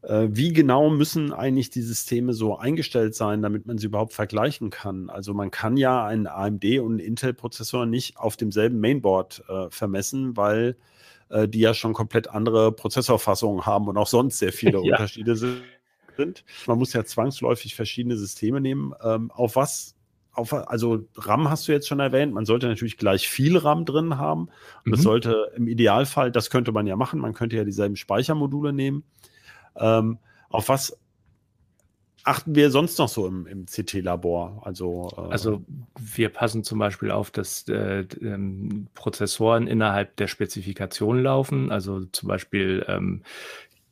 äh, wie genau müssen eigentlich die Systeme so eingestellt sein, damit man sie überhaupt vergleichen kann? Also man kann ja einen AMD und einen Intel-Prozessor nicht auf demselben Mainboard äh, vermessen, weil äh, die ja schon komplett andere Prozessorfassungen haben und auch sonst sehr viele ja. Unterschiede sind. Man muss ja zwangsläufig verschiedene Systeme nehmen. Ähm, auf was auf, also RAM hast du jetzt schon erwähnt, man sollte natürlich gleich viel RAM drin haben. Und mhm. das sollte im Idealfall, das könnte man ja machen, man könnte ja dieselben Speichermodule nehmen. Ähm, auf was achten wir sonst noch so im, im CT-Labor? Also, äh also wir passen zum Beispiel auf, dass äh, ähm, Prozessoren innerhalb der Spezifikation laufen. Also zum Beispiel ähm,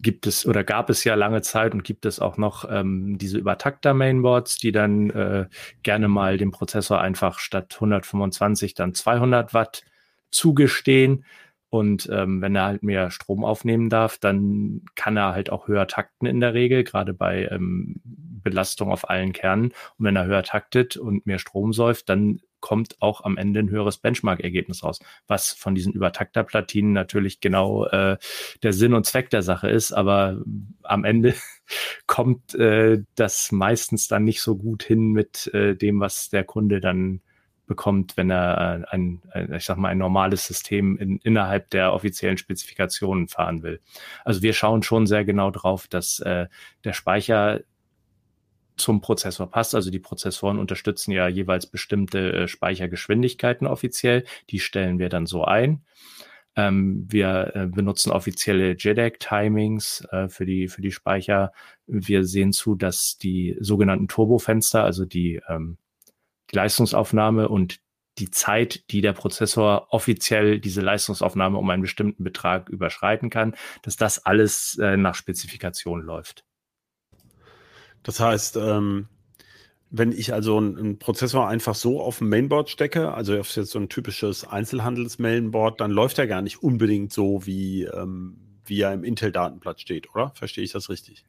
gibt es oder gab es ja lange Zeit und gibt es auch noch ähm, diese Übertakter-Mainboards, die dann äh, gerne mal dem Prozessor einfach statt 125 dann 200 Watt zugestehen. Und ähm, wenn er halt mehr Strom aufnehmen darf, dann kann er halt auch höher takten in der Regel, gerade bei ähm, Belastung auf allen Kernen. Und wenn er höher taktet und mehr Strom säuft, dann kommt auch am Ende ein höheres Benchmark-Ergebnis raus, was von diesen Übertakterplatinen natürlich genau äh, der Sinn und Zweck der Sache ist, aber am Ende kommt äh, das meistens dann nicht so gut hin mit äh, dem, was der Kunde dann bekommt, wenn er äh, ein, ich sag mal, ein normales System in, innerhalb der offiziellen Spezifikationen fahren will. Also wir schauen schon sehr genau drauf, dass äh, der Speicher zum Prozessor passt. Also die Prozessoren unterstützen ja jeweils bestimmte äh, Speichergeschwindigkeiten offiziell. Die stellen wir dann so ein. Ähm, wir äh, benutzen offizielle JEDEC-Timings äh, für, die, für die Speicher. Wir sehen zu, dass die sogenannten Turbofenster, also die, ähm, die Leistungsaufnahme und die Zeit, die der Prozessor offiziell diese Leistungsaufnahme um einen bestimmten Betrag überschreiten kann, dass das alles äh, nach Spezifikation läuft. Das heißt, ähm, wenn ich also einen Prozessor einfach so auf dem Mainboard stecke, also auf jetzt so ein typisches Einzelhandels-Mainboard, dann läuft er gar nicht unbedingt so, wie, ähm, wie er im Intel-Datenblatt steht, oder? Verstehe ich das richtig?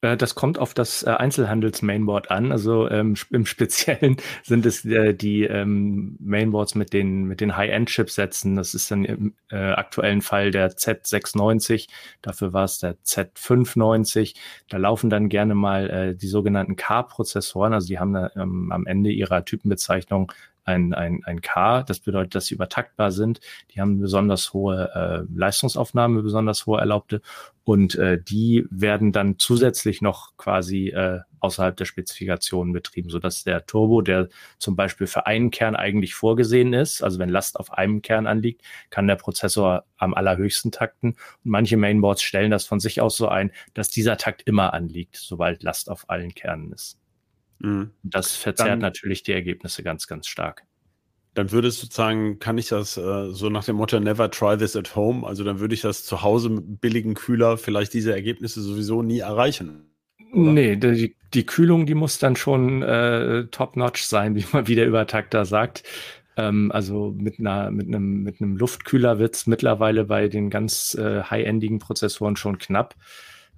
Äh, das kommt auf das äh, Einzelhandels-Mainboard an. Also ähm, im Speziellen sind es äh, die ähm, Mainboards mit den, mit den High-End-Chipsätzen. Das ist dann im äh, aktuellen Fall der Z690. Dafür war es der Z590. Da laufen dann gerne mal äh, die sogenannten K-Prozessoren. Also die haben da, ähm, am Ende ihrer Typenbezeichnung ein, ein, ein K. Das bedeutet, dass sie übertaktbar sind. Die haben besonders hohe äh, Leistungsaufnahme, besonders hohe erlaubte. Und äh, die werden dann zusätzlich noch quasi äh, außerhalb der Spezifikationen betrieben, sodass der Turbo, der zum Beispiel für einen Kern eigentlich vorgesehen ist, also wenn Last auf einem Kern anliegt, kann der Prozessor am allerhöchsten takten. Und manche Mainboards stellen das von sich aus so ein, dass dieser Takt immer anliegt, sobald Last auf allen Kernen ist. Mhm. Das verzerrt dann, natürlich die Ergebnisse ganz, ganz stark. Dann würde es sozusagen, kann ich das äh, so nach dem Motto Never try this at home, also dann würde ich das zu Hause mit billigen Kühler vielleicht diese Ergebnisse sowieso nie erreichen. Oder? Nee, die, die Kühlung, die muss dann schon äh, top-notch sein, wie man wieder über Takter sagt. Ähm, also mit einer, mit einem, mit einem Luftkühler wird es mittlerweile bei den ganz äh, high-endigen Prozessoren schon knapp.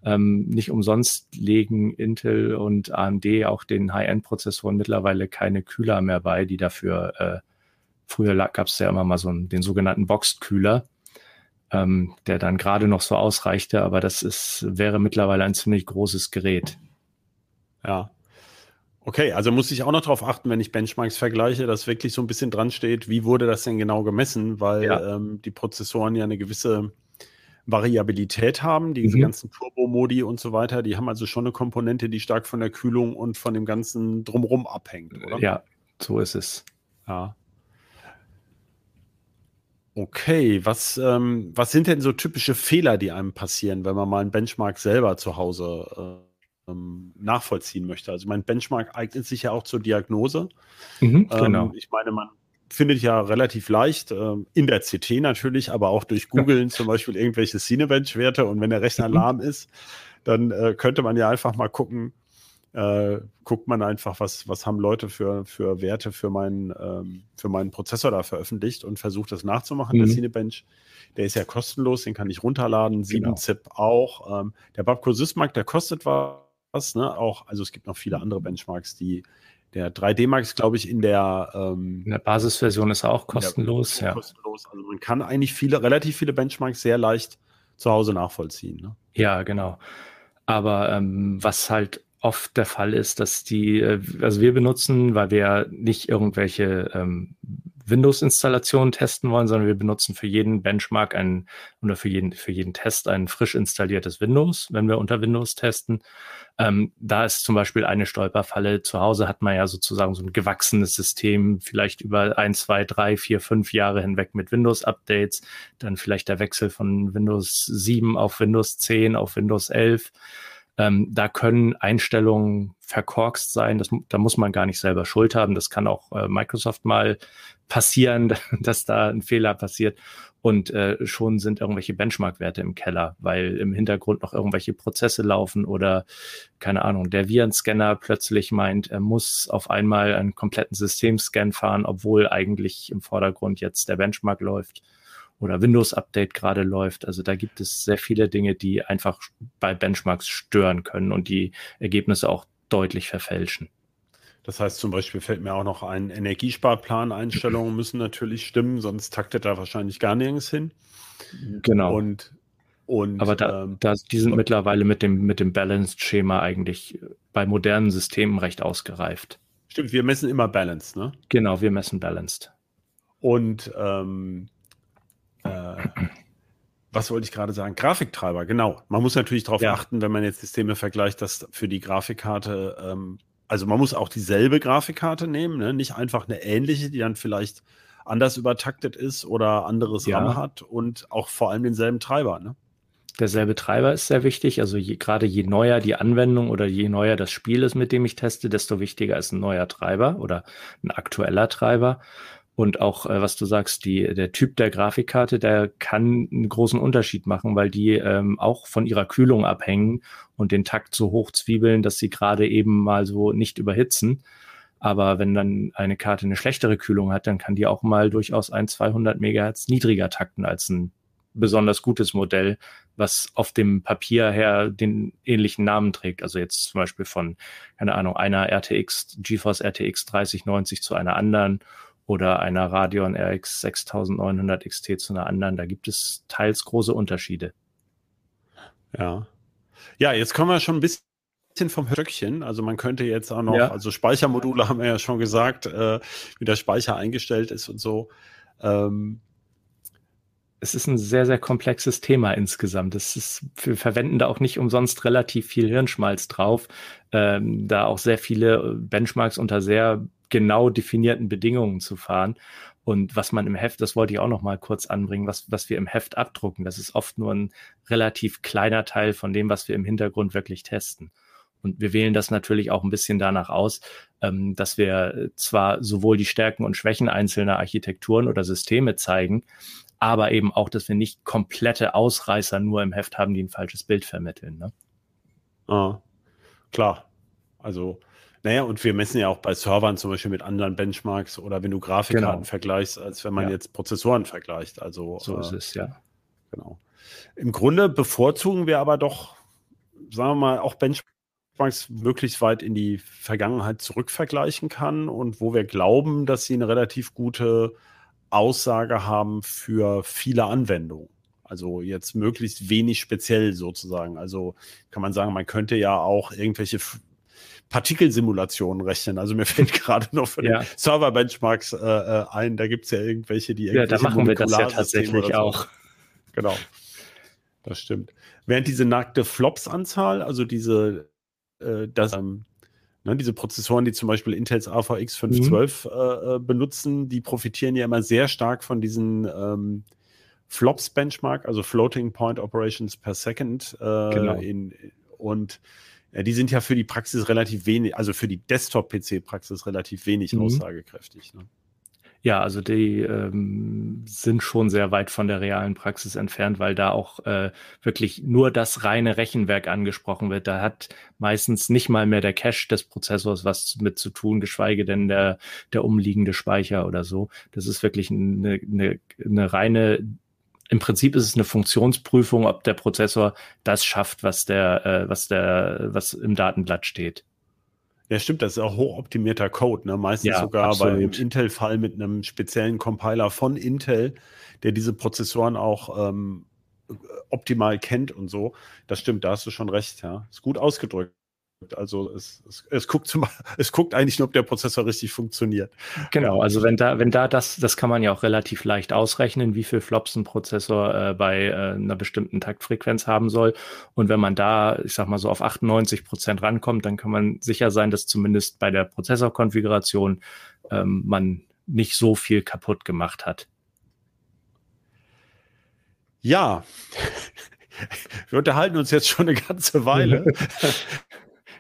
Ähm, nicht umsonst legen Intel und AMD auch den High-End-Prozessoren mittlerweile keine Kühler mehr bei, die dafür, äh, früher gab es ja immer mal so einen, den sogenannten Boxed-Kühler, ähm, der dann gerade noch so ausreichte, aber das ist, wäre mittlerweile ein ziemlich großes Gerät. Ja. Okay, also muss ich auch noch darauf achten, wenn ich Benchmarks vergleiche, dass wirklich so ein bisschen dran steht, wie wurde das denn genau gemessen, weil ja. ähm, die Prozessoren ja eine gewisse Variabilität haben, diese mhm. ganzen Turbo-Modi und so weiter, die haben also schon eine Komponente, die stark von der Kühlung und von dem ganzen Drumrum abhängt, oder? Ja, so ist es. Ja. Okay, was, ähm, was sind denn so typische Fehler, die einem passieren, wenn man mal einen Benchmark selber zu Hause äh, ähm, nachvollziehen möchte? Also mein Benchmark eignet sich ja auch zur Diagnose. Mhm, genau. Ähm, ich meine, man findet ja relativ leicht, äh, in der CT natürlich, aber auch durch Googlen zum Beispiel irgendwelche Cinebench-Werte und wenn der Rechner mhm. lahm ist, dann äh, könnte man ja einfach mal gucken, äh, guckt man einfach, was, was haben Leute für, für Werte für meinen, ähm, für meinen Prozessor da veröffentlicht und versucht das nachzumachen. Mhm. Der Cinebench, der ist ja kostenlos, den kann ich runterladen, 7-Zip genau. auch. Ähm, der Babco Sysmark, der kostet was, ne? Auch, also es gibt noch viele andere Benchmarks, die der 3D Max, glaube ich, in der, ähm, in der Basisversion ist auch kostenlos. Ja. kostenlos. Also man kann eigentlich viele, relativ viele Benchmarks sehr leicht zu Hause nachvollziehen. Ne? Ja, genau. Aber ähm, was halt oft der Fall ist, dass die, äh, also wir benutzen, weil wir nicht irgendwelche ähm, Windows-Installationen testen wollen, sondern wir benutzen für jeden Benchmark ein oder für jeden, für jeden Test ein frisch installiertes Windows, wenn wir unter Windows testen. Ähm, da ist zum Beispiel eine Stolperfalle. Zu Hause hat man ja sozusagen so ein gewachsenes System, vielleicht über ein, zwei, drei, vier, fünf Jahre hinweg mit Windows-Updates, dann vielleicht der Wechsel von Windows 7 auf Windows 10 auf Windows 11. Ähm, da können Einstellungen verkorkst sein. Das, da muss man gar nicht selber Schuld haben. Das kann auch äh, Microsoft mal passieren, dass da ein Fehler passiert. Und äh, schon sind irgendwelche Benchmark-Werte im Keller, weil im Hintergrund noch irgendwelche Prozesse laufen oder keine Ahnung, der Virenscanner plötzlich meint, er muss auf einmal einen kompletten Systemscan fahren, obwohl eigentlich im Vordergrund jetzt der Benchmark läuft oder Windows-Update gerade läuft. Also da gibt es sehr viele Dinge, die einfach bei Benchmarks stören können und die Ergebnisse auch deutlich verfälschen. Das heißt zum Beispiel fällt mir auch noch ein, Energiesparplan-Einstellungen müssen natürlich stimmen, sonst taktet er wahrscheinlich gar nirgends hin. Genau. Und, und aber da, ähm, da, die sind mittlerweile mit dem, mit dem Balanced-Schema eigentlich bei modernen Systemen recht ausgereift. Stimmt, wir messen immer Balanced, ne? Genau, wir messen Balanced. Und ähm, äh, was wollte ich gerade sagen? Grafiktreiber, genau. Man muss natürlich darauf ja. achten, wenn man jetzt Systeme vergleicht, dass für die Grafikkarte, ähm, also man muss auch dieselbe Grafikkarte nehmen, ne? nicht einfach eine ähnliche, die dann vielleicht anders übertaktet ist oder anderes ja. RAM hat und auch vor allem denselben Treiber. Ne? Derselbe Treiber ist sehr wichtig. Also je, gerade je neuer die Anwendung oder je neuer das Spiel ist, mit dem ich teste, desto wichtiger ist ein neuer Treiber oder ein aktueller Treiber. Und auch, äh, was du sagst, die, der Typ der Grafikkarte, der kann einen großen Unterschied machen, weil die ähm, auch von ihrer Kühlung abhängen und den Takt so hoch zwiebeln, dass sie gerade eben mal so nicht überhitzen. Aber wenn dann eine Karte eine schlechtere Kühlung hat, dann kann die auch mal durchaus ein 200 Megahertz niedriger takten als ein besonders gutes Modell, was auf dem Papier her den ähnlichen Namen trägt. Also jetzt zum Beispiel von, keine Ahnung, einer RTX, GeForce RTX 3090 zu einer anderen oder einer Radeon RX 6900 XT zu einer anderen. Da gibt es teils große Unterschiede. Ja. Ja, jetzt kommen wir schon ein bisschen vom Höckchen. Also man könnte jetzt auch noch, ja. also Speichermodule haben wir ja schon gesagt, äh, wie der Speicher eingestellt ist und so. Ähm, es ist ein sehr, sehr komplexes Thema insgesamt. Es ist, wir verwenden da auch nicht umsonst relativ viel Hirnschmalz drauf, ähm, da auch sehr viele Benchmarks unter sehr genau definierten Bedingungen zu fahren. Und was man im Heft, das wollte ich auch noch mal kurz anbringen, was, was wir im Heft abdrucken, das ist oft nur ein relativ kleiner Teil von dem, was wir im Hintergrund wirklich testen. Und wir wählen das natürlich auch ein bisschen danach aus, ähm, dass wir zwar sowohl die Stärken und Schwächen einzelner Architekturen oder Systeme zeigen, aber eben auch, dass wir nicht komplette Ausreißer nur im Heft haben, die ein falsches Bild vermitteln. Ne? Ah, klar. Also naja, und wir messen ja auch bei Servern zum Beispiel mit anderen Benchmarks oder wenn du Grafikkarten genau. vergleichst, als wenn man ja. jetzt Prozessoren vergleicht. Also so äh, ist es, ja. Genau. Im Grunde bevorzugen wir aber doch, sagen wir mal, auch Benchmarks möglichst weit in die Vergangenheit zurückvergleichen kann und wo wir glauben, dass sie eine relativ gute Aussage haben für viele Anwendungen. Also jetzt möglichst wenig speziell sozusagen. Also kann man sagen, man könnte ja auch irgendwelche Partikelsimulationen rechnen. Also mir fällt gerade noch für ja. Server-Benchmarks äh, äh, ein, da gibt es ja irgendwelche, die Ja, da machen wir das ja tatsächlich so. auch. Genau. Das stimmt. Während diese nackte Flops-Anzahl, also diese, äh, das, ähm, ne, diese Prozessoren, die zum Beispiel Intels AVX 512 mhm. Äh, äh, benutzen, die profitieren ja immer sehr stark von diesen ähm, Flops-Benchmark, also Floating Point Operations per Second. Äh, genau. In, und die sind ja für die Praxis relativ wenig, also für die Desktop-PC-Praxis relativ wenig mhm. aussagekräftig. Ne? Ja, also die ähm, sind schon sehr weit von der realen Praxis entfernt, weil da auch äh, wirklich nur das reine Rechenwerk angesprochen wird. Da hat meistens nicht mal mehr der Cache des Prozessors was mit zu tun, geschweige denn der, der umliegende Speicher oder so. Das ist wirklich eine, eine, eine reine im Prinzip ist es eine Funktionsprüfung, ob der Prozessor das schafft, was der, äh, was der, was im Datenblatt steht. Ja, stimmt, das ist auch hochoptimierter Code, ne? Meistens ja, sogar absolut. beim Intel-Fall mit einem speziellen Compiler von Intel, der diese Prozessoren auch ähm, optimal kennt und so. Das stimmt, da hast du schon recht, ja. Ist gut ausgedrückt. Also es, es, es, guckt zum, es guckt eigentlich nur, ob der Prozessor richtig funktioniert. Genau, also wenn da, wenn da das, das kann man ja auch relativ leicht ausrechnen, wie viel Flops ein Prozessor äh, bei äh, einer bestimmten Taktfrequenz haben soll. Und wenn man da, ich sag mal so auf 98 Prozent rankommt, dann kann man sicher sein, dass zumindest bei der Prozessorkonfiguration ähm, man nicht so viel kaputt gemacht hat. Ja, wir unterhalten uns jetzt schon eine ganze Weile.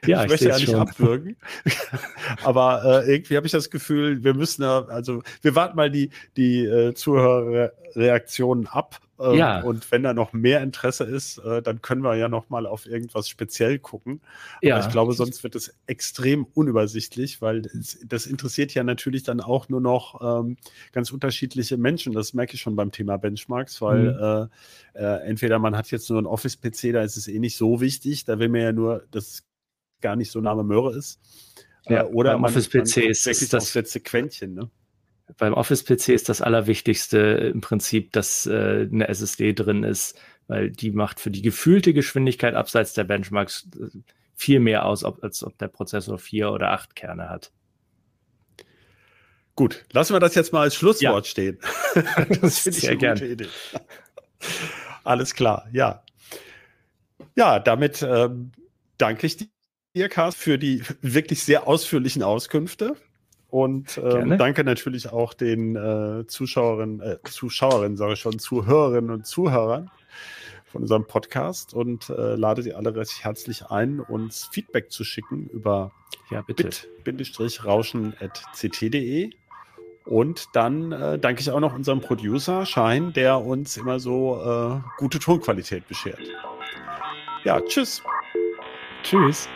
Ja, ich, möchte ja nicht schon. abwürgen. Aber äh, irgendwie habe ich das Gefühl, wir müssen da, also wir warten mal die, die äh, Zuhörerreaktionen ab. Äh, ja. Und wenn da noch mehr Interesse ist, äh, dann können wir ja noch mal auf irgendwas speziell gucken. Aber ja. ich glaube, sonst wird es extrem unübersichtlich, weil das, das interessiert ja natürlich dann auch nur noch ähm, ganz unterschiedliche Menschen. Das merke ich schon beim Thema Benchmarks, weil mhm. äh, äh, entweder man hat jetzt nur ein Office-PC, da ist es eh nicht so wichtig, da will man ja nur das gar nicht so Name Möhre ist. Ja, äh, oder beim Office PC man ist wirklich das letzte Quäntchen. Ne? Beim Office PC ist das Allerwichtigste im Prinzip, dass äh, eine SSD drin ist, weil die macht für die gefühlte Geschwindigkeit abseits der Benchmarks äh, viel mehr aus, ob, als ob der Prozessor vier oder acht Kerne hat. Gut, lassen wir das jetzt mal als Schlusswort ja. stehen. das finde ich Sehr eine gern. gute Idee. Alles klar, ja. Ja, damit ähm, danke ich Carsten, für die wirklich sehr ausführlichen Auskünfte. Und ähm, danke natürlich auch den äh, Zuschauerinnen, äh, Zuschauerinnen, sage ich schon, Zuhörerinnen und Zuhörern von unserem Podcast und äh, lade Sie alle recht herzlich ein, uns Feedback zu schicken über ja, bit-rauschen.ct.de. Und dann äh, danke ich auch noch unserem Producer Schein, der uns immer so äh, gute Tonqualität beschert. Ja, tschüss. Tschüss.